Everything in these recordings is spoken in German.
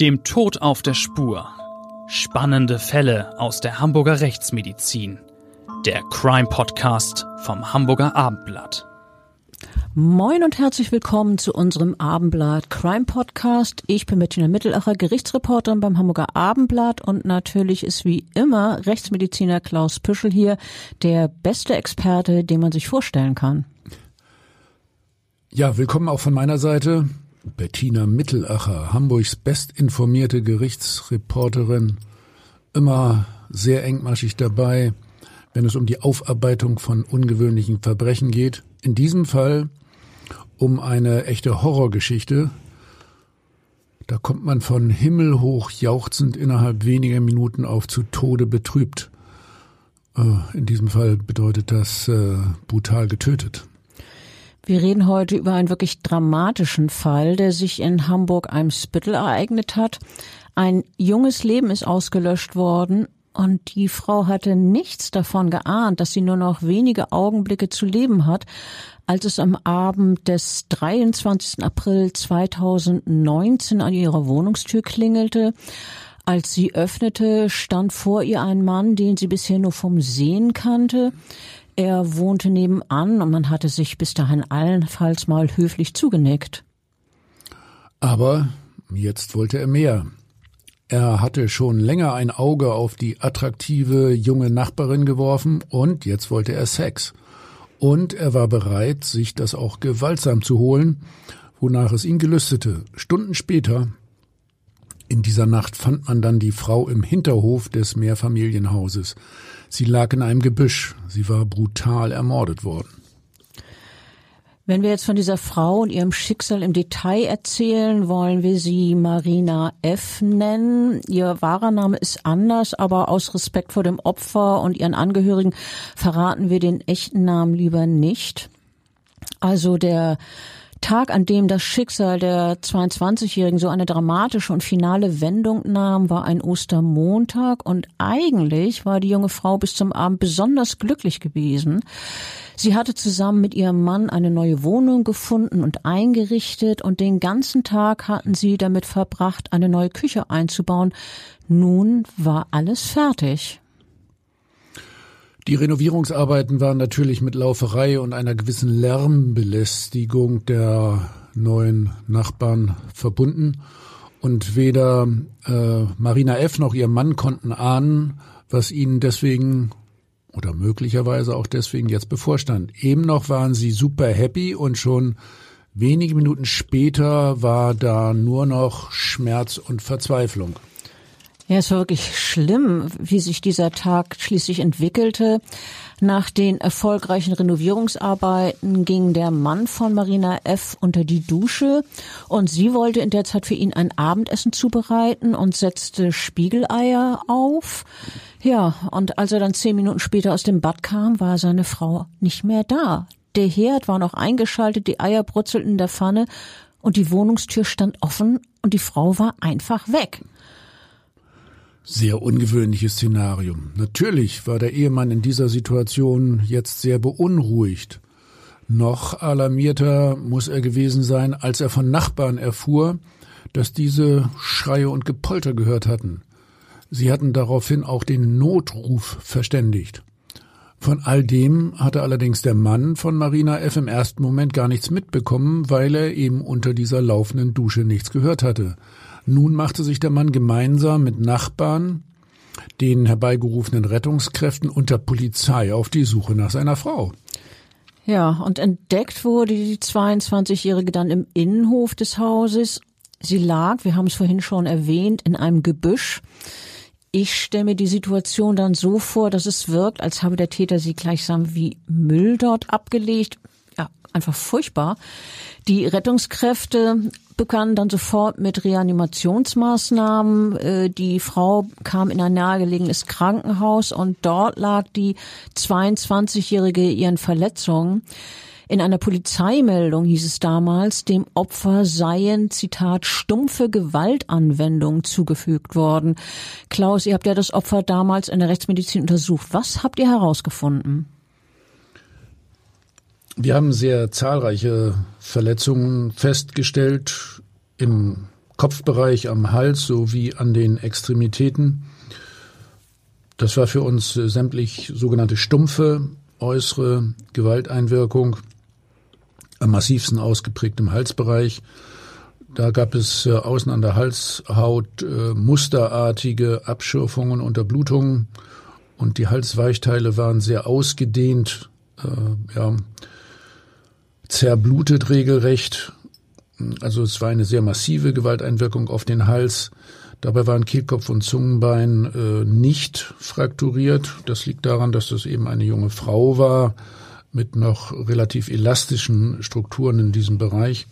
Dem Tod auf der Spur. Spannende Fälle aus der Hamburger Rechtsmedizin. Der Crime Podcast vom Hamburger Abendblatt. Moin und herzlich willkommen zu unserem Abendblatt Crime Podcast. Ich bin Bettina Mittelacher, Gerichtsreporterin beim Hamburger Abendblatt und natürlich ist wie immer Rechtsmediziner Klaus Püschel hier, der beste Experte, den man sich vorstellen kann. Ja, willkommen auch von meiner Seite. Bettina Mittelacher, Hamburgs bestinformierte Gerichtsreporterin, immer sehr engmaschig dabei, wenn es um die Aufarbeitung von ungewöhnlichen Verbrechen geht. In diesem Fall um eine echte Horrorgeschichte. Da kommt man von himmelhoch jauchzend innerhalb weniger Minuten auf zu Tode betrübt. Äh, in diesem Fall bedeutet das äh, brutal getötet. Wir reden heute über einen wirklich dramatischen Fall, der sich in Hamburg-Eimsbüttel ereignet hat. Ein junges Leben ist ausgelöscht worden und die Frau hatte nichts davon geahnt, dass sie nur noch wenige Augenblicke zu leben hat, als es am Abend des 23. April 2019 an ihrer Wohnungstür klingelte. Als sie öffnete, stand vor ihr ein Mann, den sie bisher nur vom Sehen kannte. Er wohnte nebenan und man hatte sich bis dahin allenfalls mal höflich zugenickt. Aber jetzt wollte er mehr. Er hatte schon länger ein Auge auf die attraktive junge Nachbarin geworfen und jetzt wollte er Sex. Und er war bereit, sich das auch gewaltsam zu holen, wonach es ihn gelüstete. Stunden später, in dieser Nacht, fand man dann die Frau im Hinterhof des Mehrfamilienhauses. Sie lag in einem Gebüsch. Sie war brutal ermordet worden. Wenn wir jetzt von dieser Frau und ihrem Schicksal im Detail erzählen, wollen wir sie Marina F. nennen. Ihr wahrer Name ist anders, aber aus Respekt vor dem Opfer und ihren Angehörigen verraten wir den echten Namen lieber nicht. Also der Tag, an dem das Schicksal der 22-Jährigen so eine dramatische und finale Wendung nahm, war ein Ostermontag und eigentlich war die junge Frau bis zum Abend besonders glücklich gewesen. Sie hatte zusammen mit ihrem Mann eine neue Wohnung gefunden und eingerichtet und den ganzen Tag hatten sie damit verbracht, eine neue Küche einzubauen. Nun war alles fertig. Die Renovierungsarbeiten waren natürlich mit Lauferei und einer gewissen Lärmbelästigung der neuen Nachbarn verbunden. Und weder äh, Marina F. noch ihr Mann konnten ahnen, was ihnen deswegen oder möglicherweise auch deswegen jetzt bevorstand. Eben noch waren sie super happy und schon wenige Minuten später war da nur noch Schmerz und Verzweiflung. Ja, es war wirklich schlimm, wie sich dieser Tag schließlich entwickelte. Nach den erfolgreichen Renovierungsarbeiten ging der Mann von Marina F. unter die Dusche und sie wollte in der Zeit für ihn ein Abendessen zubereiten und setzte Spiegeleier auf. Ja, und als er dann zehn Minuten später aus dem Bad kam, war seine Frau nicht mehr da. Der Herd war noch eingeschaltet, die Eier brutzelten in der Pfanne und die Wohnungstür stand offen und die Frau war einfach weg. Sehr ungewöhnliches Szenario. Natürlich war der Ehemann in dieser Situation jetzt sehr beunruhigt. Noch alarmierter muss er gewesen sein, als er von Nachbarn erfuhr, dass diese Schreie und Gepolter gehört hatten. Sie hatten daraufhin auch den Notruf verständigt. Von all dem hatte allerdings der Mann von Marina F. im ersten Moment gar nichts mitbekommen, weil er eben unter dieser laufenden Dusche nichts gehört hatte. Nun machte sich der Mann gemeinsam mit Nachbarn, den herbeigerufenen Rettungskräften und der Polizei auf die Suche nach seiner Frau. Ja, und entdeckt wurde die 22-Jährige dann im Innenhof des Hauses. Sie lag, wir haben es vorhin schon erwähnt, in einem Gebüsch. Ich stelle mir die Situation dann so vor, dass es wirkt, als habe der Täter sie gleichsam wie Müll dort abgelegt. Ja, einfach furchtbar. Die Rettungskräfte begannen dann sofort mit Reanimationsmaßnahmen. Äh, die Frau kam in ein nahegelegenes Krankenhaus und dort lag die 22-Jährige ihren Verletzungen. In einer Polizeimeldung hieß es damals, dem Opfer seien, Zitat, stumpfe Gewaltanwendungen zugefügt worden. Klaus, ihr habt ja das Opfer damals in der Rechtsmedizin untersucht. Was habt ihr herausgefunden? Wir haben sehr zahlreiche Verletzungen festgestellt im Kopfbereich, am Hals sowie an den Extremitäten. Das war für uns äh, sämtlich sogenannte stumpfe äußere Gewalteinwirkung, am massivsten ausgeprägt im Halsbereich. Da gab es äh, außen an der Halshaut äh, musterartige Abschürfungen unter Blutungen und die Halsweichteile waren sehr ausgedehnt, ja, zerblutet regelrecht. Also es war eine sehr massive Gewalteinwirkung auf den Hals. Dabei waren Kehlkopf und Zungenbein äh, nicht frakturiert. Das liegt daran, dass das eben eine junge Frau war mit noch relativ elastischen Strukturen in diesem Bereich.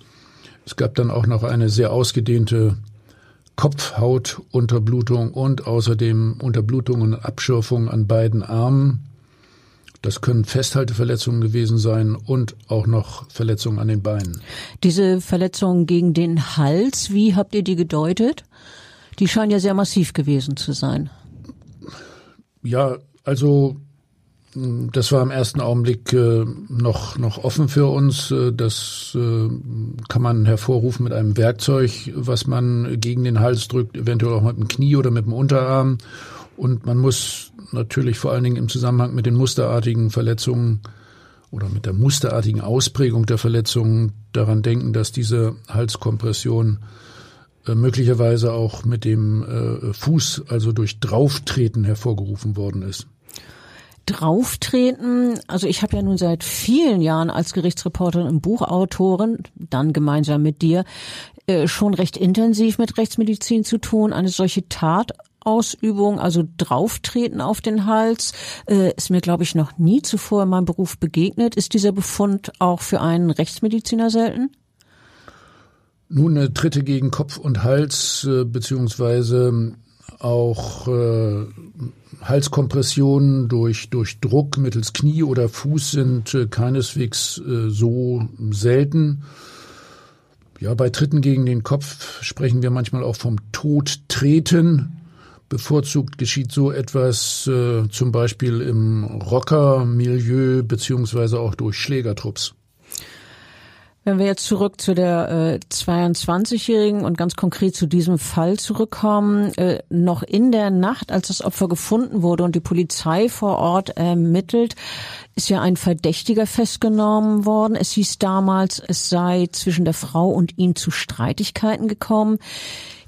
Es gab dann auch noch eine sehr ausgedehnte Kopfhautunterblutung und außerdem Unterblutungen und Abschürfungen an beiden Armen. Das können Festhalteverletzungen gewesen sein und auch noch Verletzungen an den Beinen. Diese Verletzungen gegen den Hals, wie habt ihr die gedeutet? Die scheinen ja sehr massiv gewesen zu sein. Ja, also das war im ersten Augenblick äh, noch, noch offen für uns. Äh, das äh, kann man hervorrufen mit einem Werkzeug, was man gegen den Hals drückt, eventuell auch mit dem Knie oder mit dem Unterarm. Und man muss natürlich vor allen Dingen im Zusammenhang mit den musterartigen Verletzungen oder mit der musterartigen Ausprägung der Verletzungen daran denken, dass diese Halskompression äh, möglicherweise auch mit dem äh, Fuß, also durch Drauftreten hervorgerufen worden ist. Drauftreten, also ich habe ja nun seit vielen Jahren als Gerichtsreporterin und Buchautorin, dann gemeinsam mit dir, äh, schon recht intensiv mit Rechtsmedizin zu tun. Eine solche Tatausübung, also Drauftreten auf den Hals, ist mir, glaube ich, noch nie zuvor in meinem Beruf begegnet. Ist dieser Befund auch für einen Rechtsmediziner selten? Nun, eine Tritte gegen Kopf und Hals, äh, beziehungsweise auch äh, Halskompressionen durch, durch Druck mittels Knie oder Fuß sind äh, keineswegs äh, so selten. Ja, bei Tritten gegen den Kopf sprechen wir manchmal auch vom Todtreten. Bevorzugt geschieht so etwas äh, zum Beispiel im Rockermilieu beziehungsweise auch durch Schlägertrupps. Wenn wir jetzt zurück zu der äh, 22-Jährigen und ganz konkret zu diesem Fall zurückkommen, äh, noch in der Nacht, als das Opfer gefunden wurde und die Polizei vor Ort ermittelt, ist ja ein Verdächtiger festgenommen worden. Es hieß damals, es sei zwischen der Frau und ihm zu Streitigkeiten gekommen.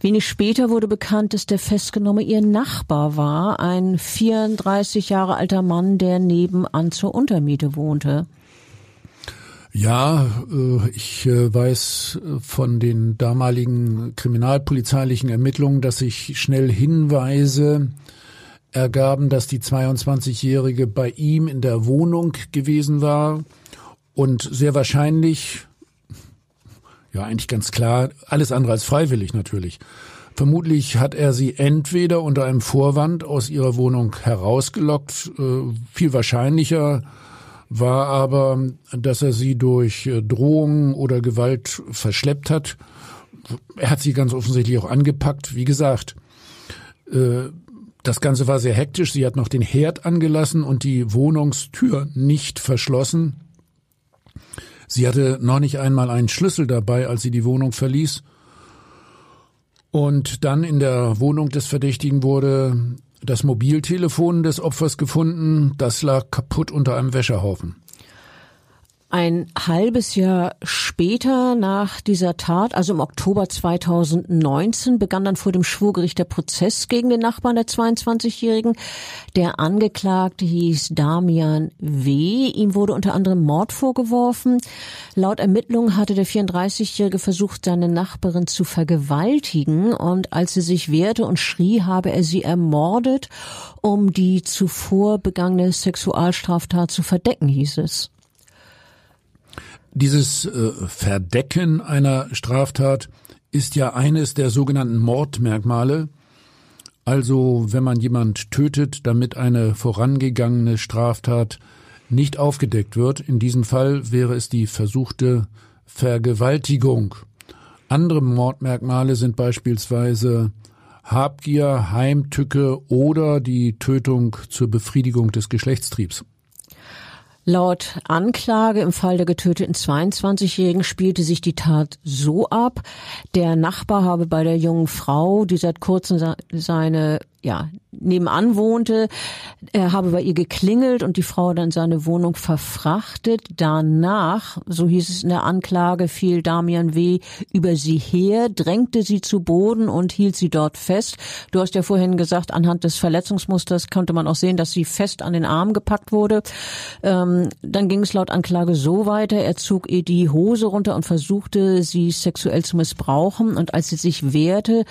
Wenig später wurde bekannt, dass der Festgenommene ihr Nachbar war, ein 34 Jahre alter Mann, der nebenan zur Untermiete wohnte. Ja, äh, ich äh, weiß äh, von den damaligen kriminalpolizeilichen Ermittlungen, dass sich schnell Hinweise ergaben, dass die 22-Jährige bei ihm in der Wohnung gewesen war und sehr wahrscheinlich, ja eigentlich ganz klar, alles andere als freiwillig natürlich. Vermutlich hat er sie entweder unter einem Vorwand aus ihrer Wohnung herausgelockt, viel wahrscheinlicher war aber, dass er sie durch äh, Drohungen oder Gewalt verschleppt hat. Er hat sie ganz offensichtlich auch angepackt. Wie gesagt, äh, das Ganze war sehr hektisch. Sie hat noch den Herd angelassen und die Wohnungstür nicht verschlossen. Sie hatte noch nicht einmal einen Schlüssel dabei, als sie die Wohnung verließ. Und dann in der Wohnung des Verdächtigen wurde das Mobiltelefon des Opfers gefunden, das lag kaputt unter einem Wäscherhaufen. Ein halbes Jahr später nach dieser Tat, also im Oktober 2019, begann dann vor dem Schwurgericht der Prozess gegen den Nachbarn der 22-Jährigen. Der Angeklagte hieß Damian W. Ihm wurde unter anderem Mord vorgeworfen. Laut Ermittlungen hatte der 34-Jährige versucht, seine Nachbarin zu vergewaltigen und als sie sich wehrte und schrie, habe er sie ermordet, um die zuvor begangene Sexualstraftat zu verdecken, hieß es. Dieses äh, Verdecken einer Straftat ist ja eines der sogenannten Mordmerkmale. Also wenn man jemand tötet, damit eine vorangegangene Straftat nicht aufgedeckt wird. In diesem Fall wäre es die versuchte Vergewaltigung. Andere Mordmerkmale sind beispielsweise Habgier, Heimtücke oder die Tötung zur Befriedigung des Geschlechtstriebs. Laut Anklage im Fall der getöteten 22-Jährigen spielte sich die Tat so ab, der Nachbar habe bei der jungen Frau, die seit kurzem seine ja, nebenan wohnte. Er habe bei ihr geklingelt und die Frau dann seine Wohnung verfrachtet. Danach, so hieß es in der Anklage, fiel Damian W. über sie her, drängte sie zu Boden und hielt sie dort fest. Du hast ja vorhin gesagt, anhand des Verletzungsmusters konnte man auch sehen, dass sie fest an den Arm gepackt wurde. Ähm, dann ging es laut Anklage so weiter. Er zog ihr die Hose runter und versuchte, sie sexuell zu missbrauchen. Und als sie sich wehrte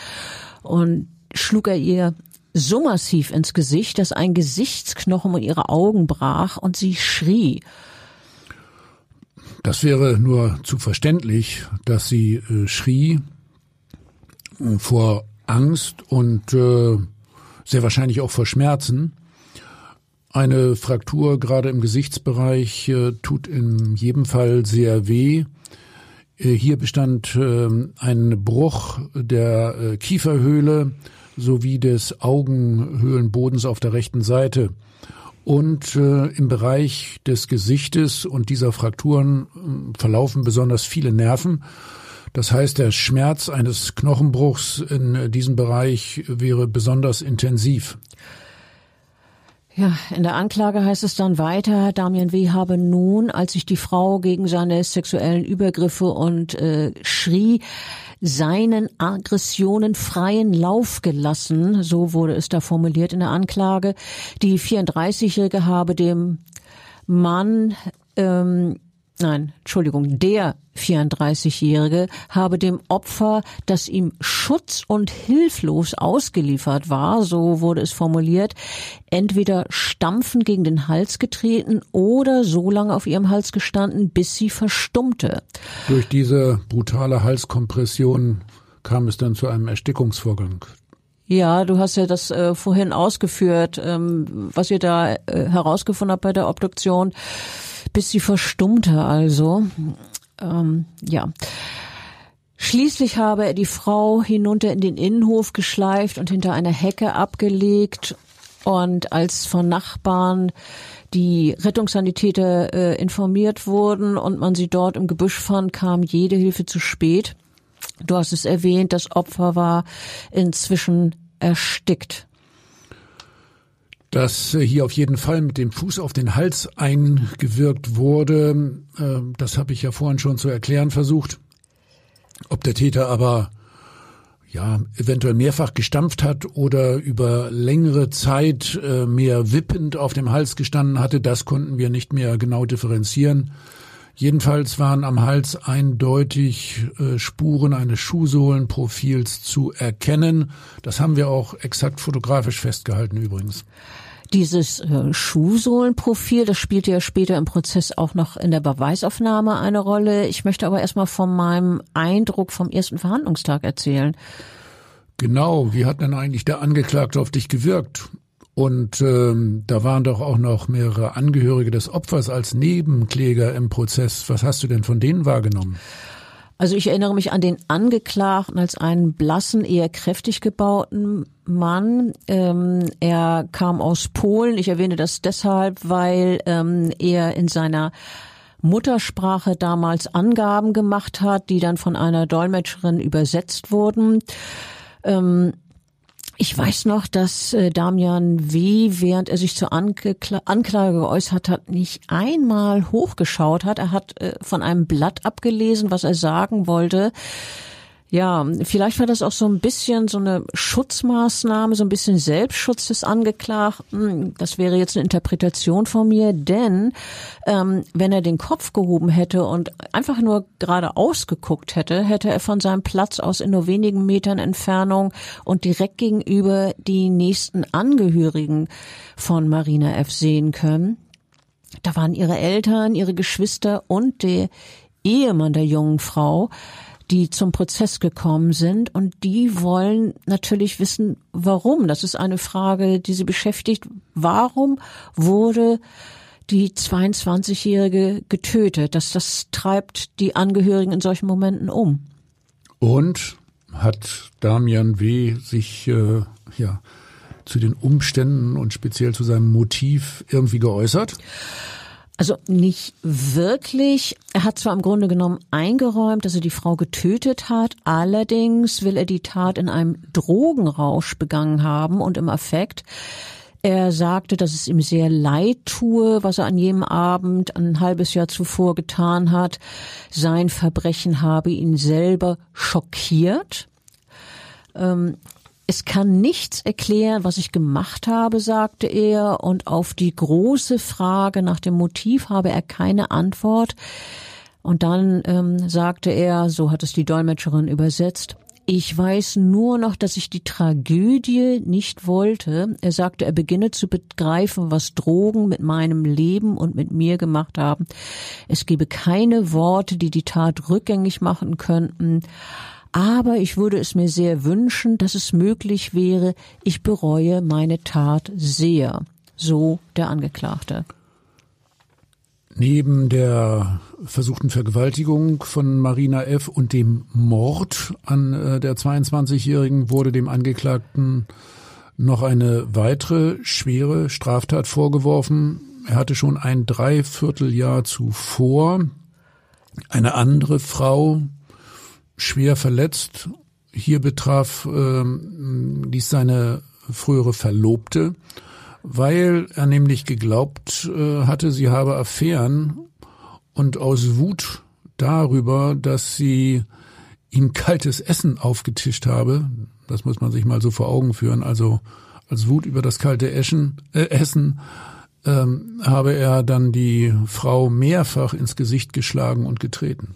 und schlug er ihr so massiv ins Gesicht, dass ein Gesichtsknochen um ihre Augen brach und sie schrie. Das wäre nur zu verständlich, dass sie äh, schrie äh, vor Angst und äh, sehr wahrscheinlich auch vor Schmerzen. Eine Fraktur gerade im Gesichtsbereich äh, tut in jedem Fall sehr weh. Äh, hier bestand äh, ein Bruch der Kieferhöhle sowie des Augenhöhlenbodens auf der rechten Seite. Und äh, im Bereich des Gesichtes und dieser Frakturen äh, verlaufen besonders viele Nerven. Das heißt, der Schmerz eines Knochenbruchs in diesem Bereich wäre besonders intensiv. Ja, in der Anklage heißt es dann weiter, Damian W. habe nun, als sich die Frau gegen seine sexuellen Übergriffe und äh, schrie, seinen Aggressionen freien Lauf gelassen, so wurde es da formuliert in der Anklage. Die 34-Jährige habe dem Mann ähm, nein, Entschuldigung, der 34-Jährige habe dem Opfer, das ihm schutz- und hilflos ausgeliefert war, so wurde es formuliert, entweder stampfend gegen den Hals getreten oder so lange auf ihrem Hals gestanden, bis sie verstummte. Durch diese brutale Halskompression kam es dann zu einem Erstickungsvorgang. Ja, du hast ja das äh, vorhin ausgeführt, ähm, was ihr da äh, herausgefunden habt bei der Obduktion bis sie verstummte also. Ähm, ja. Schließlich habe er die Frau hinunter in den Innenhof geschleift und hinter einer Hecke abgelegt. Und als von Nachbarn die Rettungssanitäter äh, informiert wurden und man sie dort im Gebüsch fand, kam jede Hilfe zu spät. Du hast es erwähnt, das Opfer war inzwischen erstickt dass hier auf jeden Fall mit dem Fuß auf den Hals eingewirkt wurde. Äh, das habe ich ja vorhin schon zu erklären versucht. Ob der Täter aber ja eventuell mehrfach gestampft hat oder über längere Zeit äh, mehr wippend auf dem Hals gestanden hatte, das konnten wir nicht mehr genau differenzieren. Jedenfalls waren am Hals eindeutig Spuren eines Schuhsohlenprofils zu erkennen. Das haben wir auch exakt fotografisch festgehalten übrigens. Dieses äh, Schuhsohlenprofil, das spielte ja später im Prozess auch noch in der Beweisaufnahme eine Rolle. Ich möchte aber erstmal von meinem Eindruck vom ersten Verhandlungstag erzählen. Genau, wie hat denn eigentlich der Angeklagte auf dich gewirkt? Und ähm, da waren doch auch noch mehrere Angehörige des Opfers als Nebenkläger im Prozess. Was hast du denn von denen wahrgenommen? Also ich erinnere mich an den Angeklagten als einen blassen, eher kräftig gebauten Mann. Ähm, er kam aus Polen. Ich erwähne das deshalb, weil ähm, er in seiner Muttersprache damals Angaben gemacht hat, die dann von einer Dolmetscherin übersetzt wurden. Ähm, ich weiß noch, dass äh, Damian W., während er sich zur Ankla Anklage geäußert hat, nicht einmal hochgeschaut hat. Er hat äh, von einem Blatt abgelesen, was er sagen wollte. Ja, vielleicht war das auch so ein bisschen so eine Schutzmaßnahme, so ein bisschen Selbstschutz des Angeklagten. Das wäre jetzt eine Interpretation von mir, denn ähm, wenn er den Kopf gehoben hätte und einfach nur gerade ausgeguckt hätte, hätte er von seinem Platz aus in nur wenigen Metern Entfernung und direkt gegenüber die nächsten Angehörigen von Marina F. sehen können. Da waren ihre Eltern, ihre Geschwister und der Ehemann der jungen Frau die zum Prozess gekommen sind und die wollen natürlich wissen, warum. Das ist eine Frage, die sie beschäftigt. Warum wurde die 22-Jährige getötet? Das, das treibt die Angehörigen in solchen Momenten um. Und hat Damian W. sich äh, ja zu den Umständen und speziell zu seinem Motiv irgendwie geäußert? Also nicht wirklich. Er hat zwar im Grunde genommen eingeräumt, dass er die Frau getötet hat, allerdings will er die Tat in einem Drogenrausch begangen haben und im Affekt. Er sagte, dass es ihm sehr leid tue, was er an jedem Abend ein halbes Jahr zuvor getan hat. Sein Verbrechen habe ihn selber schockiert. Ähm, es kann nichts erklären, was ich gemacht habe, sagte er, und auf die große Frage nach dem Motiv habe er keine Antwort. Und dann ähm, sagte er, so hat es die Dolmetscherin übersetzt, ich weiß nur noch, dass ich die Tragödie nicht wollte. Er sagte, er beginne zu begreifen, was Drogen mit meinem Leben und mit mir gemacht haben. Es gebe keine Worte, die die Tat rückgängig machen könnten. Aber ich würde es mir sehr wünschen, dass es möglich wäre, ich bereue meine Tat sehr. So der Angeklagte. Neben der versuchten Vergewaltigung von Marina F. und dem Mord an äh, der 22-Jährigen wurde dem Angeklagten noch eine weitere schwere Straftat vorgeworfen. Er hatte schon ein Dreivierteljahr zuvor eine andere Frau schwer verletzt. Hier betraf ähm, dies seine frühere Verlobte, weil er nämlich geglaubt äh, hatte, sie habe Affären und aus Wut darüber, dass sie ihm kaltes Essen aufgetischt habe, das muss man sich mal so vor Augen führen, also als Wut über das kalte Eschen, äh, Essen ähm, habe er dann die Frau mehrfach ins Gesicht geschlagen und getreten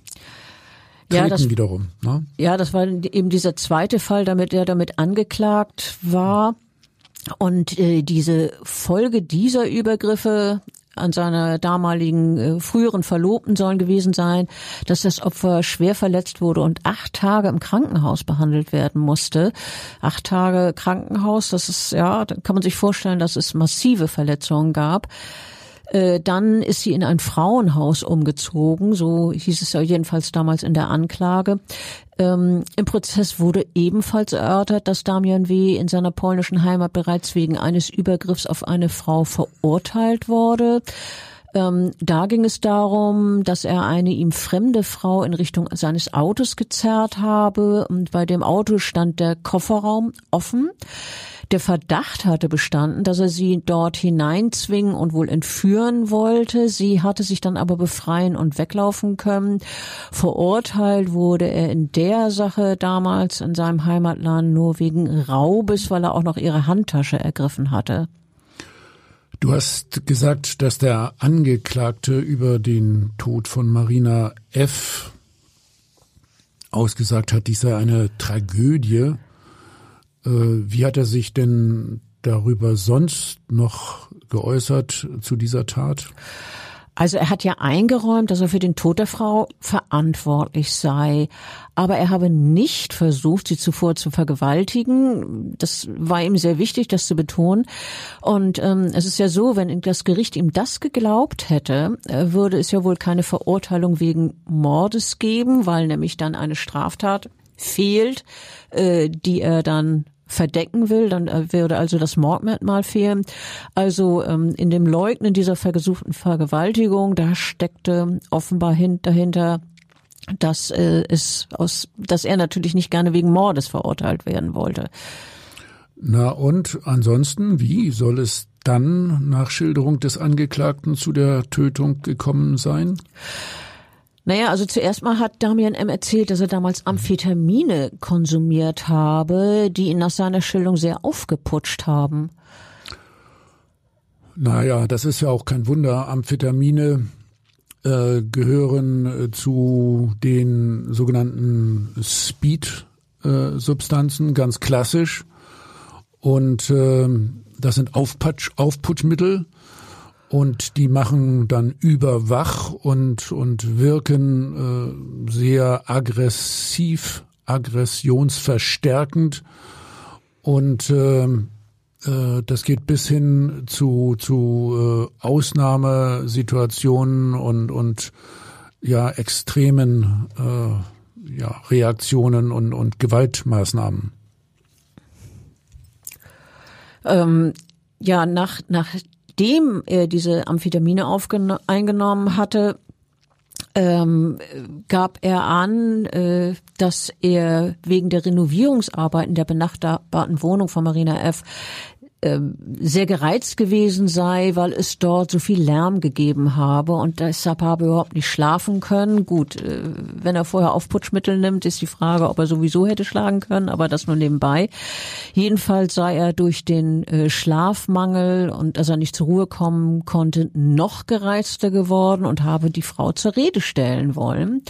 ja, das, wiederum. Ne? Ja, das war eben dieser zweite Fall, damit er damit angeklagt war. Und äh, diese Folge dieser Übergriffe an seiner damaligen äh, früheren Verlobten sollen gewesen sein, dass das Opfer schwer verletzt wurde und acht Tage im Krankenhaus behandelt werden musste. Acht Tage Krankenhaus, das ist, ja, da kann man sich vorstellen, dass es massive Verletzungen gab. Äh, dann ist sie in ein Frauenhaus umgezogen, so hieß es ja jedenfalls damals in der Anklage. Ähm, Im Prozess wurde ebenfalls erörtert, dass Damian W. in seiner polnischen Heimat bereits wegen eines Übergriffs auf eine Frau verurteilt wurde. Ähm, da ging es darum, dass er eine ihm fremde Frau in Richtung seines Autos gezerrt habe und bei dem Auto stand der Kofferraum offen. Der Verdacht hatte bestanden, dass er sie dort hineinzwingen und wohl entführen wollte. Sie hatte sich dann aber befreien und weglaufen können. Verurteilt wurde er in der Sache damals in seinem Heimatland nur wegen Raubes, weil er auch noch ihre Handtasche ergriffen hatte. Du hast gesagt, dass der Angeklagte über den Tod von Marina F. ausgesagt hat, dies sei eine Tragödie. Äh, wie hat er sich denn darüber sonst noch geäußert zu dieser Tat? Also er hat ja eingeräumt, dass er für den Tod der Frau verantwortlich sei, aber er habe nicht versucht, sie zuvor zu vergewaltigen. Das war ihm sehr wichtig, das zu betonen. Und ähm, es ist ja so, wenn das Gericht ihm das geglaubt hätte, äh, würde es ja wohl keine Verurteilung wegen Mordes geben, weil nämlich dann eine Straftat fehlt, äh, die er dann verdecken will, dann äh, würde also das Mordmerkmal fehlen. Also ähm, in dem Leugnen dieser versuchten Vergewaltigung, da steckte offenbar dahinter, dass äh, es aus, dass er natürlich nicht gerne wegen Mordes verurteilt werden wollte. Na und ansonsten, wie soll es dann nach Schilderung des Angeklagten zu der Tötung gekommen sein? Naja, also zuerst mal hat Damian M. erzählt, dass er damals Amphetamine konsumiert habe, die ihn nach seiner Schilderung sehr aufgeputscht haben. Naja, das ist ja auch kein Wunder. Amphetamine äh, gehören äh, zu den sogenannten Speed-Substanzen, äh, ganz klassisch. Und äh, das sind Aufputsch, Aufputschmittel und die machen dann überwach und und wirken äh, sehr aggressiv, aggressionsverstärkend und äh, äh, das geht bis hin zu zu äh, Ausnahmesituationen und und ja extremen äh, ja Reaktionen und und Gewaltmaßnahmen. Ähm, ja, nach nach nachdem er diese Amphetamine eingenommen hatte, ähm, gab er an, äh, dass er wegen der Renovierungsarbeiten der benachbarten Wohnung von Marina F sehr gereizt gewesen sei, weil es dort so viel Lärm gegeben habe und deshalb habe er überhaupt nicht schlafen können. Gut, äh, wenn er vorher Aufputschmittel nimmt, ist die Frage, ob er sowieso hätte schlagen können, aber das nur nebenbei. Jedenfalls sei er durch den äh, Schlafmangel und dass er nicht zur Ruhe kommen konnte, noch gereizter geworden und habe die Frau zur Rede stellen wollen.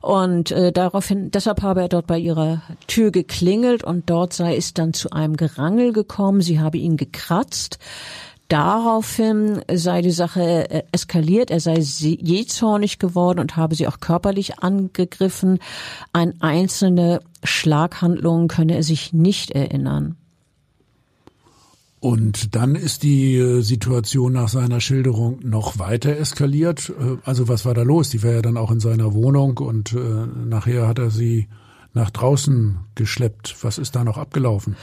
Und äh, daraufhin, deshalb habe er dort bei ihrer Tür geklingelt und dort sei es dann zu einem Gerangel gekommen. Sie habe ihn gekratzt. Daraufhin sei die Sache äh, eskaliert, er sei jähzornig geworden und habe sie auch körperlich angegriffen. An einzelne Schlaghandlungen könne er sich nicht erinnern. Und dann ist die äh, Situation nach seiner Schilderung noch weiter eskaliert. Äh, also was war da los? Die war ja dann auch in seiner Wohnung und äh, nachher hat er sie nach draußen geschleppt. Was ist da noch abgelaufen?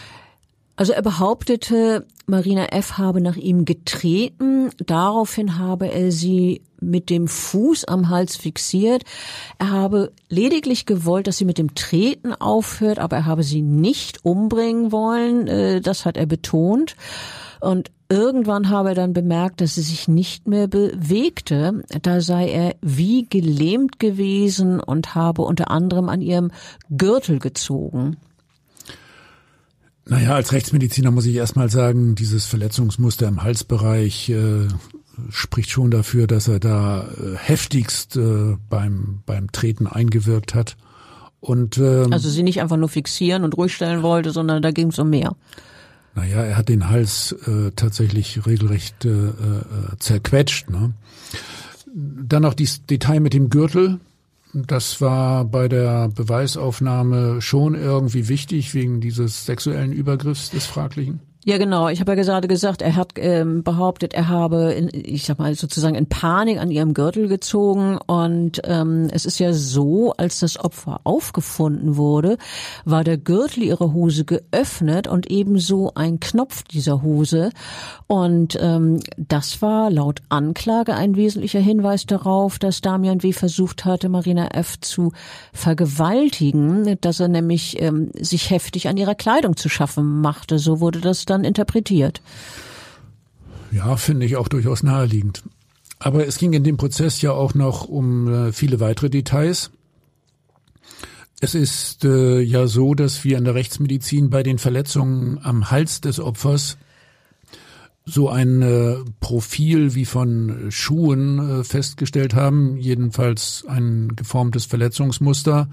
Also er behauptete, Marina F. habe nach ihm getreten. Daraufhin habe er sie mit dem Fuß am Hals fixiert. Er habe lediglich gewollt, dass sie mit dem Treten aufhört, aber er habe sie nicht umbringen wollen. Äh, das hat er betont. Und irgendwann habe er dann bemerkt, dass sie sich nicht mehr bewegte. Da sei er wie gelähmt gewesen und habe unter anderem an ihrem Gürtel gezogen. Naja, als Rechtsmediziner muss ich erstmal sagen, dieses Verletzungsmuster im Halsbereich äh, spricht schon dafür, dass er da äh, heftigst äh, beim, beim Treten eingewirkt hat. Und, ähm, also sie nicht einfach nur fixieren und ruhig stellen wollte, sondern da ging es um mehr. Naja, er hat den Hals äh, tatsächlich regelrecht äh, äh, zerquetscht. Ne? Dann noch dieses Detail mit dem Gürtel. Das war bei der Beweisaufnahme schon irgendwie wichtig wegen dieses sexuellen Übergriffs des Fraglichen. Ja, genau. Ich habe ja gerade gesagt, er hat ähm, behauptet, er habe, in, ich sag mal sozusagen in Panik an ihrem Gürtel gezogen. Und ähm, es ist ja so, als das Opfer aufgefunden wurde, war der Gürtel ihrer Hose geöffnet und ebenso ein Knopf dieser Hose. Und ähm, das war laut Anklage ein wesentlicher Hinweis darauf, dass Damian W. versucht hatte, Marina F. zu vergewaltigen, dass er nämlich ähm, sich heftig an ihrer Kleidung zu schaffen machte. So wurde das dann dann interpretiert. Ja, finde ich auch durchaus naheliegend. Aber es ging in dem Prozess ja auch noch um äh, viele weitere Details. Es ist äh, ja so, dass wir in der Rechtsmedizin bei den Verletzungen am Hals des Opfers so ein äh, Profil wie von Schuhen äh, festgestellt haben, jedenfalls ein geformtes Verletzungsmuster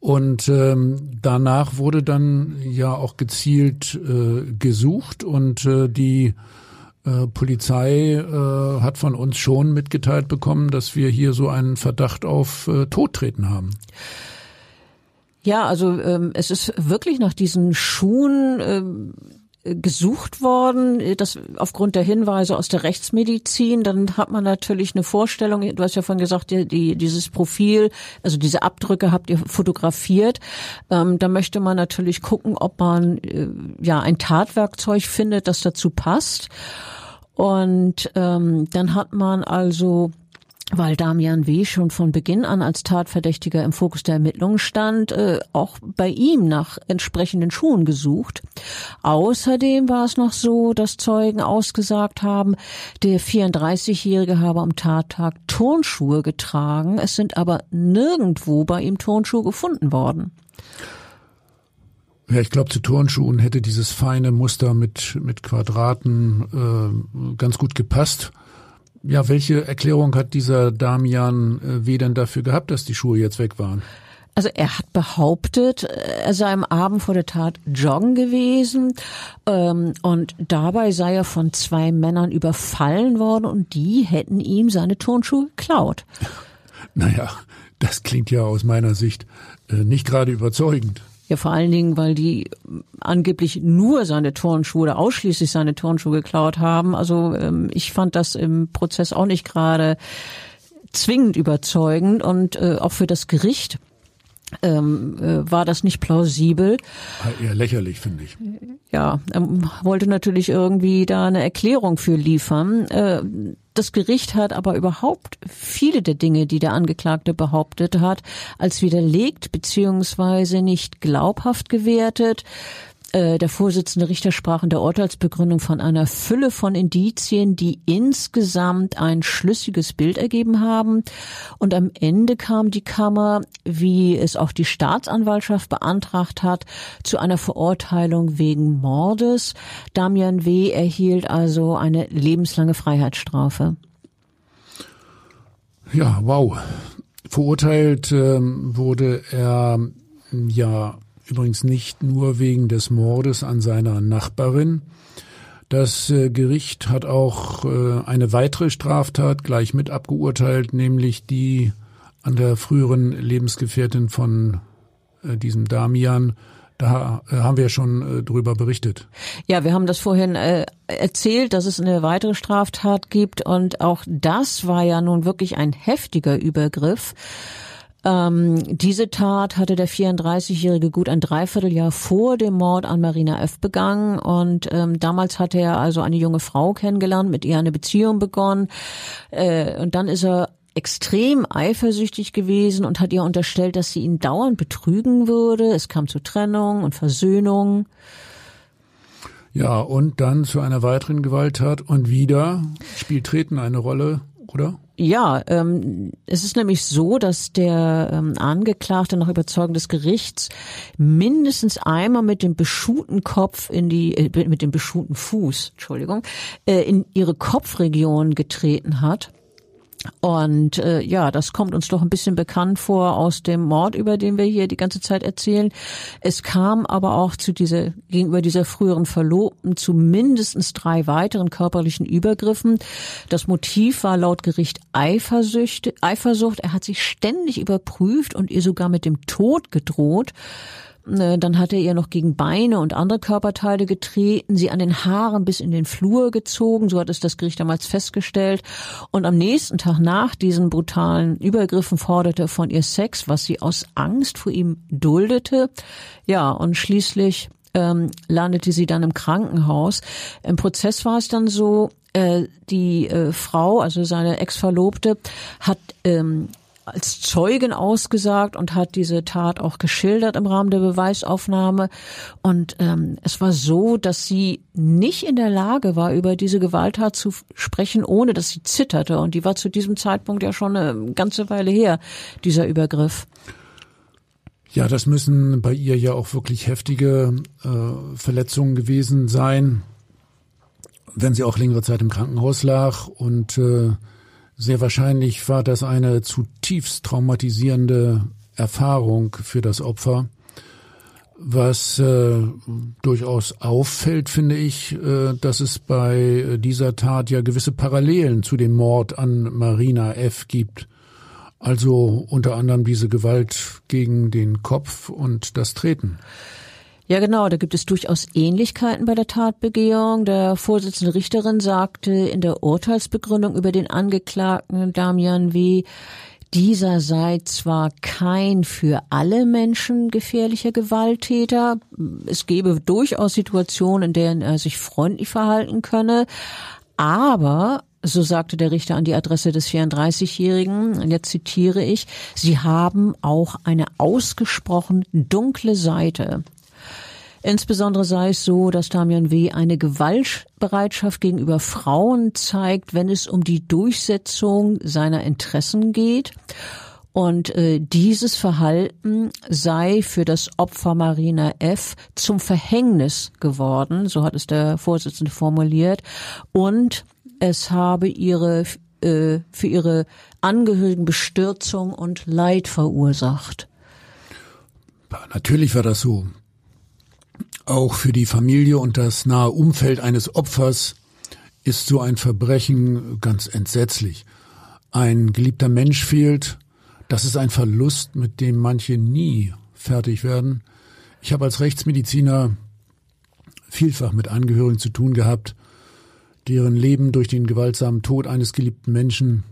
und ähm, danach wurde dann ja auch gezielt äh, gesucht und äh, die äh, Polizei äh, hat von uns schon mitgeteilt bekommen, dass wir hier so einen Verdacht auf äh, Todtreten haben. Ja, also ähm, es ist wirklich nach diesen Schuhen ähm, gesucht worden, das aufgrund der Hinweise aus der Rechtsmedizin, dann hat man natürlich eine Vorstellung, du hast ja vorhin gesagt, die, die, dieses Profil, also diese Abdrücke habt ihr fotografiert, ähm, da möchte man natürlich gucken, ob man äh, ja ein Tatwerkzeug findet, das dazu passt. Und ähm, dann hat man also weil Damian W. schon von Beginn an als Tatverdächtiger im Fokus der Ermittlungen stand, äh, auch bei ihm nach entsprechenden Schuhen gesucht. Außerdem war es noch so, dass Zeugen ausgesagt haben, der 34-Jährige habe am Tattag Turnschuhe getragen. Es sind aber nirgendwo bei ihm Turnschuhe gefunden worden. Ja, ich glaube, zu Turnschuhen hätte dieses feine Muster mit, mit Quadraten äh, ganz gut gepasst. Ja, welche Erklärung hat dieser Damian äh, W. denn dafür gehabt, dass die Schuhe jetzt weg waren? Also er hat behauptet, er sei am Abend vor der Tat joggen gewesen ähm, und dabei sei er von zwei Männern überfallen worden und die hätten ihm seine Turnschuhe geklaut. Naja, das klingt ja aus meiner Sicht äh, nicht gerade überzeugend. Ja, vor allen Dingen, weil die angeblich nur seine Turnschuhe oder ausschließlich seine Turnschuhe geklaut haben. Also ähm, ich fand das im Prozess auch nicht gerade zwingend überzeugend und äh, auch für das Gericht ähm, äh, war das nicht plausibel. Eher lächerlich, finde ich. Ja, ähm, wollte natürlich irgendwie da eine Erklärung für liefern. Äh, das Gericht hat aber überhaupt viele der Dinge, die der Angeklagte behauptet hat, als widerlegt beziehungsweise nicht glaubhaft gewertet. Äh, der Vorsitzende Richter sprach in der Urteilsbegründung von einer Fülle von Indizien, die insgesamt ein schlüssiges Bild ergeben haben. Und am Ende kam die Kammer, wie es auch die Staatsanwaltschaft beantragt hat, zu einer Verurteilung wegen Mordes. Damian W. erhielt also eine lebenslange Freiheitsstrafe. Ja, wow. Verurteilt ähm, wurde er ja übrigens nicht nur wegen des Mordes an seiner Nachbarin. Das äh, Gericht hat auch äh, eine weitere Straftat gleich mit abgeurteilt, nämlich die an der früheren Lebensgefährtin von äh, diesem Damian. Da haben wir schon drüber berichtet. Ja, wir haben das vorhin erzählt, dass es eine weitere Straftat gibt und auch das war ja nun wirklich ein heftiger Übergriff. Ähm, diese Tat hatte der 34-Jährige gut ein Dreivierteljahr vor dem Mord an Marina F. begangen und ähm, damals hatte er also eine junge Frau kennengelernt, mit ihr eine Beziehung begonnen äh, und dann ist er extrem eifersüchtig gewesen und hat ihr unterstellt, dass sie ihn dauernd betrügen würde. Es kam zu Trennung und Versöhnung. Ja, und dann zu einer weiteren Gewalttat und wieder spielt Treten eine Rolle, oder? Ja, ähm, es ist nämlich so, dass der ähm, Angeklagte nach Überzeugung des Gerichts mindestens einmal mit dem beschuhten Kopf in die, äh, mit dem beschuhten Fuß, Entschuldigung, äh, in ihre Kopfregion getreten hat. Und äh, ja, das kommt uns doch ein bisschen bekannt vor aus dem Mord, über den wir hier die ganze Zeit erzählen. Es kam aber auch zu dieser gegenüber dieser früheren Verlobten zu mindestens drei weiteren körperlichen Übergriffen. Das Motiv war laut Gericht Eifersucht. Eifersucht. Er hat sich ständig überprüft und ihr sogar mit dem Tod gedroht. Äh, dann hat er ihr noch gegen Beine und andere Körperteile getreten, sie an den Haaren bis in den Flur gezogen, so hat es das Gericht damals festgestellt. Und am nächsten Tag nach diesen brutalen Übergriffen forderte er von ihr Sex, was sie aus Angst vor ihm duldete. Ja, und schließlich ähm, landete sie dann im Krankenhaus. Im Prozess war es dann so, äh, die äh, Frau, also seine Ex-Verlobte, hat ähm, als Zeugin ausgesagt und hat diese Tat auch geschildert im Rahmen der Beweisaufnahme. Und ähm, es war so, dass sie nicht in der Lage war, über diese Gewalttat zu sprechen, ohne dass sie zitterte. Und die war zu diesem Zeitpunkt ja schon eine ganze Weile her, dieser Übergriff. Ja, das müssen bei ihr ja auch wirklich heftige äh, Verletzungen gewesen sein, wenn sie auch längere Zeit im Krankenhaus lag und äh, sehr wahrscheinlich war das eine zutiefst traumatisierende Erfahrung für das Opfer. Was äh, durchaus auffällt, finde ich, äh, dass es bei dieser Tat ja gewisse Parallelen zu dem Mord an Marina F. gibt. Also unter anderem diese Gewalt gegen den Kopf und das Treten. Ja, genau, da gibt es durchaus Ähnlichkeiten bei der Tatbegehung. Der Vorsitzende Richterin sagte in der Urteilsbegründung über den Angeklagten Damian W., dieser sei zwar kein für alle Menschen gefährlicher Gewalttäter, es gebe durchaus Situationen, in denen er sich freundlich verhalten könne, aber so sagte der Richter an die Adresse des 34-Jährigen, und jetzt zitiere ich, Sie haben auch eine ausgesprochen dunkle Seite. Insbesondere sei es so, dass Damian W. eine Gewaltbereitschaft gegenüber Frauen zeigt, wenn es um die Durchsetzung seiner Interessen geht. Und äh, dieses Verhalten sei für das Opfer Marina F. zum Verhängnis geworden, so hat es der Vorsitzende formuliert. Und es habe ihre äh, für ihre Angehörigen Bestürzung und Leid verursacht. Natürlich war das so. Auch für die Familie und das nahe Umfeld eines Opfers ist so ein Verbrechen ganz entsetzlich. Ein geliebter Mensch fehlt, das ist ein Verlust, mit dem manche nie fertig werden. Ich habe als Rechtsmediziner vielfach mit Angehörigen zu tun gehabt, deren Leben durch den gewaltsamen Tod eines geliebten Menschen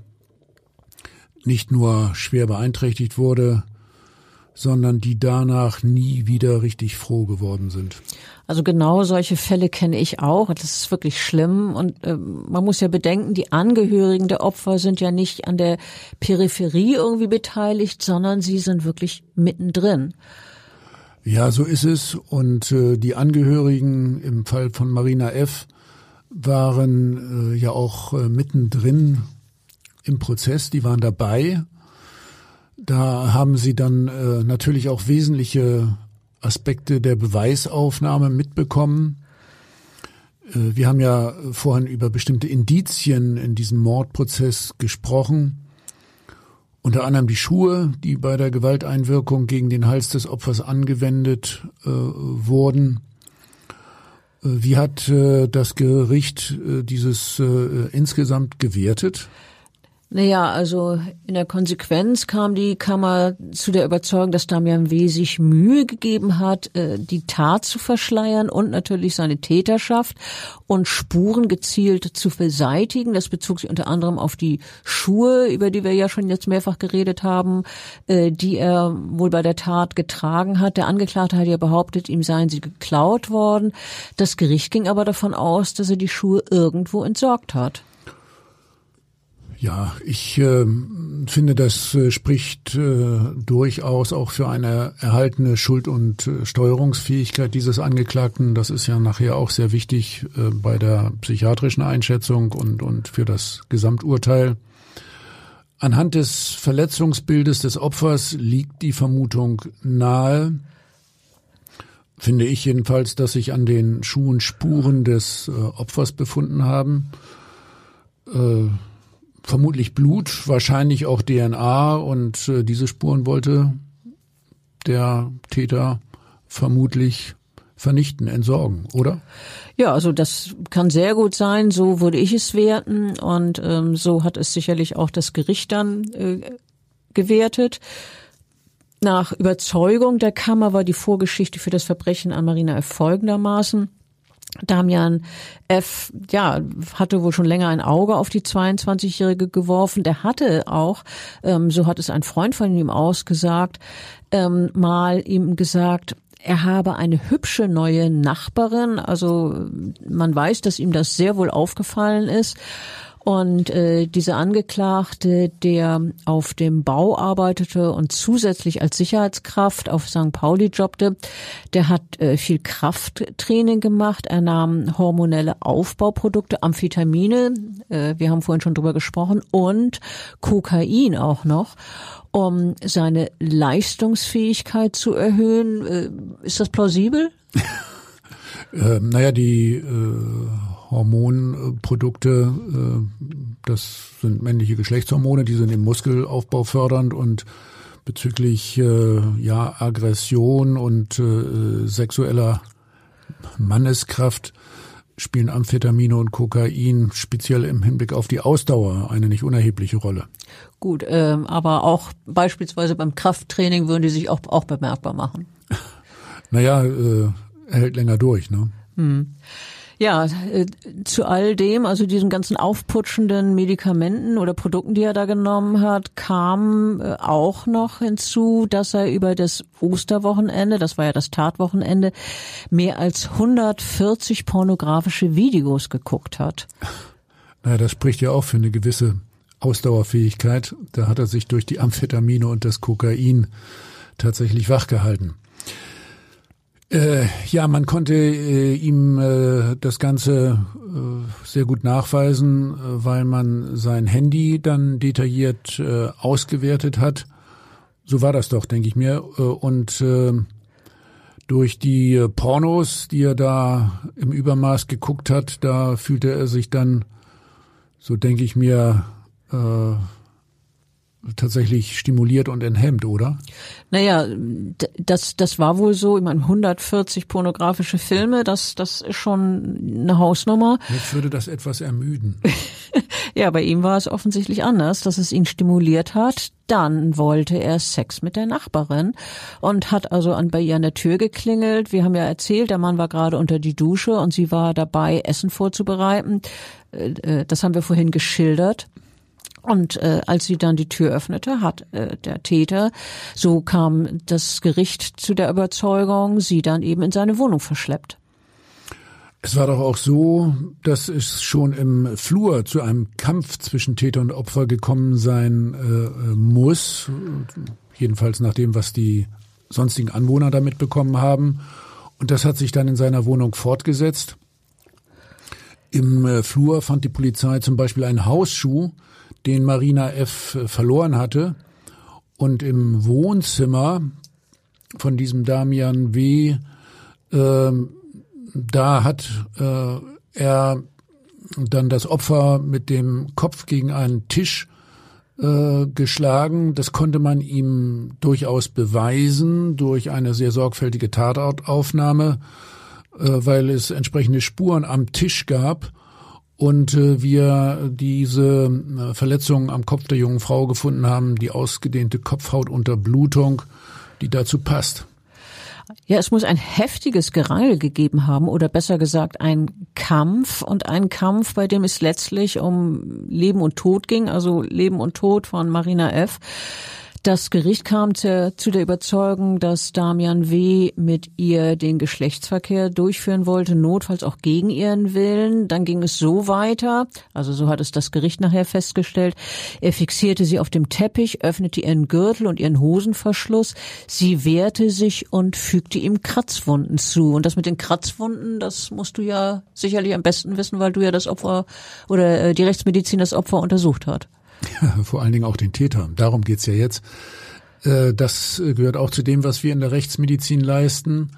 nicht nur schwer beeinträchtigt wurde, sondern die danach nie wieder richtig froh geworden sind. Also genau solche Fälle kenne ich auch. Das ist wirklich schlimm. Und äh, man muss ja bedenken, die Angehörigen der Opfer sind ja nicht an der Peripherie irgendwie beteiligt, sondern sie sind wirklich mittendrin. Ja, so ist es. Und äh, die Angehörigen im Fall von Marina F. waren äh, ja auch äh, mittendrin im Prozess. Die waren dabei. Da haben sie dann äh, natürlich auch wesentliche Aspekte der Beweisaufnahme mitbekommen. Äh, wir haben ja vorhin über bestimmte Indizien in diesem Mordprozess gesprochen. Unter anderem die Schuhe, die bei der Gewalteinwirkung gegen den Hals des Opfers angewendet äh, wurden. Äh, wie hat äh, das Gericht äh, dieses äh, insgesamt gewertet? Naja, also in der Konsequenz kam die Kammer zu der Überzeugung, dass Damian W. sich Mühe gegeben hat, äh, die Tat zu verschleiern und natürlich seine Täterschaft und Spuren gezielt zu beseitigen. Das bezog sich unter anderem auf die Schuhe, über die wir ja schon jetzt mehrfach geredet haben, äh, die er wohl bei der Tat getragen hat. Der Angeklagte hat ja behauptet, ihm seien sie geklaut worden. Das Gericht ging aber davon aus, dass er die Schuhe irgendwo entsorgt hat. Ja, ich äh, finde, das äh, spricht äh, durchaus auch für eine erhaltene Schuld- und äh, Steuerungsfähigkeit dieses Angeklagten. Das ist ja nachher auch sehr wichtig äh, bei der psychiatrischen Einschätzung und, und für das Gesamturteil. Anhand des Verletzungsbildes des Opfers liegt die Vermutung nahe, finde ich jedenfalls, dass sich an den Schuhen Spuren des äh, Opfers befunden haben. Äh, vermutlich Blut, wahrscheinlich auch DNA und äh, diese Spuren wollte der Täter vermutlich vernichten, entsorgen, oder? Ja, also das kann sehr gut sein, so würde ich es werten und ähm, so hat es sicherlich auch das Gericht dann äh, gewertet. Nach Überzeugung der Kammer war die Vorgeschichte für das Verbrechen an Marina folgendermaßen. Damian F. ja hatte wohl schon länger ein Auge auf die 22-Jährige geworfen. Der hatte auch, ähm, so hat es ein Freund von ihm ausgesagt, ähm, mal ihm gesagt, er habe eine hübsche neue Nachbarin. Also man weiß, dass ihm das sehr wohl aufgefallen ist. Und äh, dieser Angeklagte, der auf dem Bau arbeitete und zusätzlich als Sicherheitskraft auf St. Pauli jobbte, der hat äh, viel Krafttraining gemacht. Er nahm hormonelle Aufbauprodukte, Amphetamine, äh, wir haben vorhin schon drüber gesprochen, und Kokain auch noch um seine Leistungsfähigkeit zu erhöhen. Äh, ist das plausibel? äh, naja, die äh, Hormonprodukte, äh, das sind männliche Geschlechtshormone, die sind im Muskelaufbau fördernd und bezüglich äh, ja Aggression und äh, sexueller Manneskraft spielen Amphetamine und Kokain speziell im Hinblick auf die Ausdauer eine nicht unerhebliche Rolle. Gut, ähm, aber auch beispielsweise beim Krafttraining würden die sich auch, auch bemerkbar machen. naja, äh, er hält länger durch, ne? Hm. Ja, äh, zu all dem, also diesen ganzen aufputschenden Medikamenten oder Produkten, die er da genommen hat, kam äh, auch noch hinzu, dass er über das Osterwochenende, das war ja das Tatwochenende, mehr als 140 pornografische Videos geguckt hat. Naja, das spricht ja auch für eine gewisse Ausdauerfähigkeit. Da hat er sich durch die Amphetamine und das Kokain tatsächlich wachgehalten. Äh, ja, man konnte äh, ihm äh, das Ganze äh, sehr gut nachweisen, äh, weil man sein Handy dann detailliert äh, ausgewertet hat. So war das doch, denke ich mir. und durch die Pornos, die er da im Übermaß geguckt hat, da fühlte er sich dann, so denke ich mir, tatsächlich stimuliert und enthemmt, oder? Naja, das, das war wohl so. Ich meine, 140 pornografische Filme, das, das ist schon eine Hausnummer. Mich würde das etwas ermüden. ja, bei ihm war es offensichtlich anders, dass es ihn stimuliert hat. Dann wollte er Sex mit der Nachbarin und hat also an bei ihr an der Tür geklingelt. Wir haben ja erzählt, der Mann war gerade unter die Dusche und sie war dabei, Essen vorzubereiten. Äh, äh, das haben wir vorhin geschildert. Und äh, als sie dann die Tür öffnete, hat äh, der Täter, so kam das Gericht zu der Überzeugung, sie dann eben in seine Wohnung verschleppt. Es war doch auch so, dass es schon im Flur zu einem Kampf zwischen Täter und Opfer gekommen sein äh, muss, jedenfalls nach dem, was die sonstigen Anwohner damit bekommen haben. Und das hat sich dann in seiner Wohnung fortgesetzt. Im äh, Flur fand die Polizei zum Beispiel einen Hausschuh, den Marina F. verloren hatte. Und im Wohnzimmer von diesem Damian W. Äh, da hat äh, er dann das Opfer mit dem Kopf gegen einen Tisch äh, geschlagen. Das konnte man ihm durchaus beweisen durch eine sehr sorgfältige Tatortaufnahme, äh, weil es entsprechende Spuren am Tisch gab und äh, wir diese äh, Verletzungen am Kopf der jungen Frau gefunden haben, die ausgedehnte Kopfhautunterblutung, die dazu passt. Ja, es muss ein heftiges Gerangel gegeben haben oder besser gesagt ein Kampf und ein Kampf, bei dem es letztlich um Leben und Tod ging, also Leben und Tod von Marina F. Das Gericht kam zu, zu, der Überzeugung, dass Damian W. mit ihr den Geschlechtsverkehr durchführen wollte, notfalls auch gegen ihren Willen. Dann ging es so weiter, also so hat es das Gericht nachher festgestellt. Er fixierte sie auf dem Teppich, öffnete ihren Gürtel und ihren Hosenverschluss. Sie wehrte sich und fügte ihm Kratzwunden zu. Und das mit den Kratzwunden, das musst du ja sicherlich am besten wissen, weil du ja das Opfer oder äh, die Rechtsmedizin das Opfer untersucht hat. Vor allen Dingen auch den Täter. Darum geht's ja jetzt. Äh, das gehört auch zu dem, was wir in der Rechtsmedizin leisten.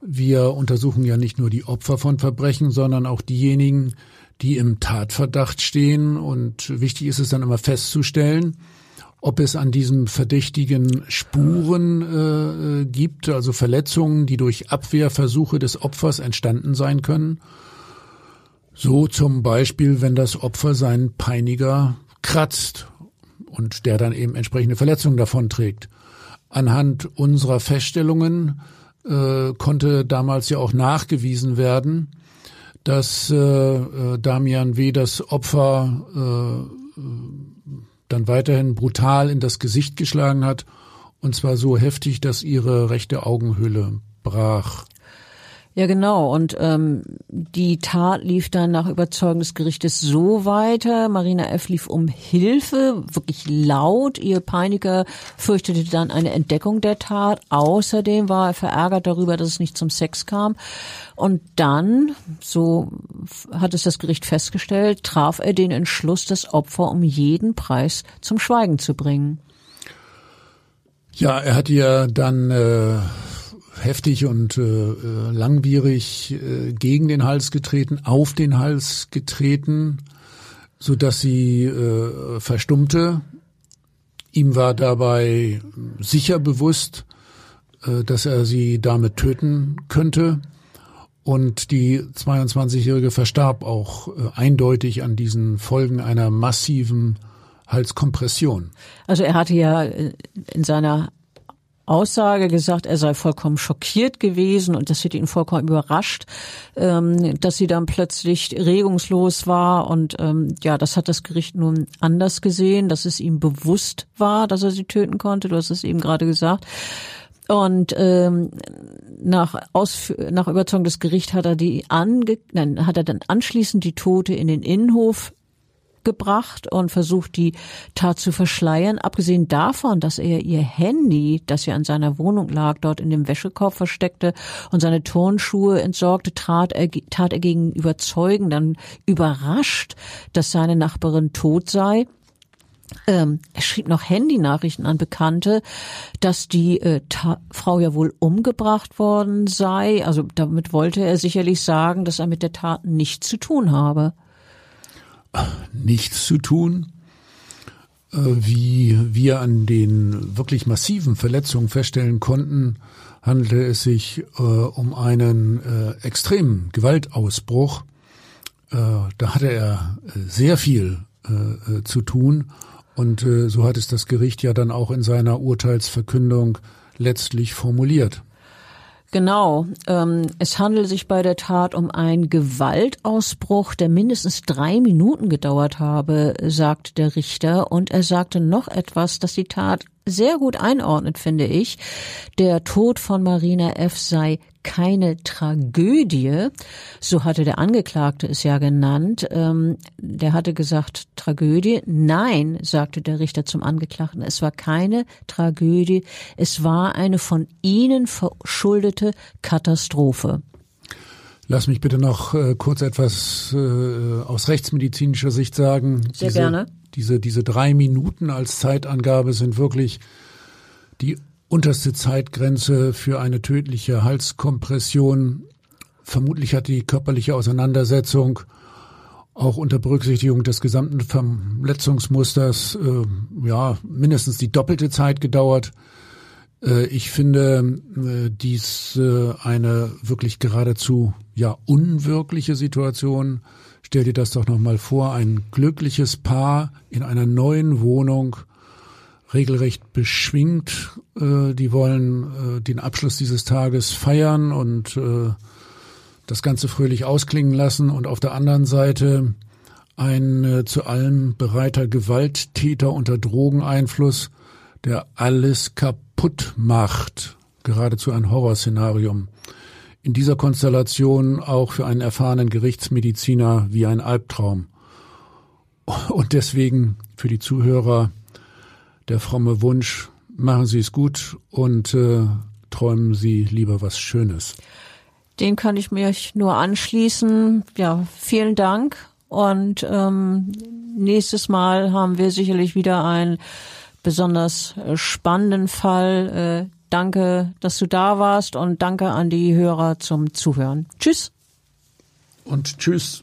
Wir untersuchen ja nicht nur die Opfer von Verbrechen, sondern auch diejenigen, die im Tatverdacht stehen. Und wichtig ist es dann immer festzustellen, ob es an diesem Verdächtigen Spuren äh, gibt, also Verletzungen, die durch Abwehrversuche des Opfers entstanden sein können. So zum Beispiel, wenn das Opfer seinen Peiniger kratzt und der dann eben entsprechende Verletzungen davonträgt. Anhand unserer Feststellungen äh, konnte damals ja auch nachgewiesen werden, dass äh, äh Damian W. das Opfer äh, dann weiterhin brutal in das Gesicht geschlagen hat, und zwar so heftig, dass ihre rechte Augenhöhle brach. Ja, genau. Und ähm, die Tat lief dann nach Überzeugung des Gerichtes so weiter. Marina F. lief um Hilfe, wirklich laut. Ihr Peiniger fürchtete dann eine Entdeckung der Tat. Außerdem war er verärgert darüber, dass es nicht zum Sex kam. Und dann, so hat es das Gericht festgestellt, traf er den Entschluss, das Opfer um jeden Preis zum Schweigen zu bringen. Ja, er hat ja dann äh, heftig und äh, langwierig äh, gegen den Hals getreten, auf den Hals getreten, so dass sie äh, verstummte. Ihm war dabei sicher bewusst, äh, dass er sie damit töten könnte. Und die 22-Jährige verstarb auch äh, eindeutig an diesen Folgen einer massiven Halskompression. Also er hatte ja äh, in seiner Aussage gesagt, er sei vollkommen schockiert gewesen und das hätte ihn vollkommen überrascht, ähm, dass sie dann plötzlich regungslos war und ähm, ja, das hat das Gericht nun anders gesehen, dass es ihm bewusst war, dass er sie töten konnte. Du hast es eben gerade gesagt. Und ähm, nach, Ausf nach Überzeugung des Gerichts hat er die ange nein, hat er dann anschließend die Tote in den Innenhof gebracht und versucht, die Tat zu verschleiern. Abgesehen davon, dass er ihr Handy, das ja in seiner Wohnung lag, dort in dem Wäschekorb versteckte und seine Turnschuhe entsorgte, tat er, tat er gegenüber Zeugen dann überrascht, dass seine Nachbarin tot sei. Ähm, er schrieb noch Handynachrichten an Bekannte, dass die äh, Frau ja wohl umgebracht worden sei. Also damit wollte er sicherlich sagen, dass er mit der Tat nichts zu tun habe nichts zu tun. Äh, wie wir an den wirklich massiven Verletzungen feststellen konnten, handelte es sich äh, um einen äh, extremen Gewaltausbruch. Äh, da hatte er äh, sehr viel äh, zu tun und so hat es das Gericht ja dann auch in seiner Urteilsverkündung letztlich formuliert. Genau. Ähm, es handelt sich bei der Tat um einen Gewaltausbruch, der mindestens drei Minuten gedauert habe, sagt der Richter. Und er sagte noch etwas, dass die Tat sehr gut einordnet, finde ich. Der Tod von Marina F. sei keine Tragödie, so hatte der Angeklagte es ja genannt. Ähm, der hatte gesagt Tragödie. Nein, sagte der Richter zum Angeklagten, es war keine Tragödie, es war eine von Ihnen verschuldete Katastrophe. Lass mich bitte noch äh, kurz etwas äh, aus rechtsmedizinischer Sicht sagen. Sehr diese, gerne. Diese, diese drei Minuten als Zeitangabe sind wirklich die unterste Zeitgrenze für eine tödliche Halskompression. Vermutlich hat die körperliche Auseinandersetzung auch unter Berücksichtigung des gesamten Verletzungsmusters äh, ja mindestens die doppelte Zeit gedauert. Äh, ich finde äh, dies äh, eine wirklich geradezu ja unwirkliche Situation. Stell dir das doch noch mal vor, ein glückliches Paar in einer neuen Wohnung, regelrecht beschwingt. Die wollen den Abschluss dieses Tages feiern und das Ganze fröhlich ausklingen lassen und auf der anderen Seite ein zu allem bereiter Gewalttäter unter Drogeneinfluss, der alles kaputt macht. Geradezu ein Horrorszenarium. In dieser Konstellation auch für einen erfahrenen Gerichtsmediziner wie ein Albtraum. Und deswegen für die Zuhörer der fromme Wunsch, machen Sie es gut und äh, träumen Sie lieber was Schönes. Den kann ich mir nur anschließen. Ja, vielen Dank. Und ähm, nächstes Mal haben wir sicherlich wieder ein besonders äh, spannenden Fall. Äh, danke, dass du da warst und danke an die Hörer zum Zuhören. Tschüss. Und tschüss.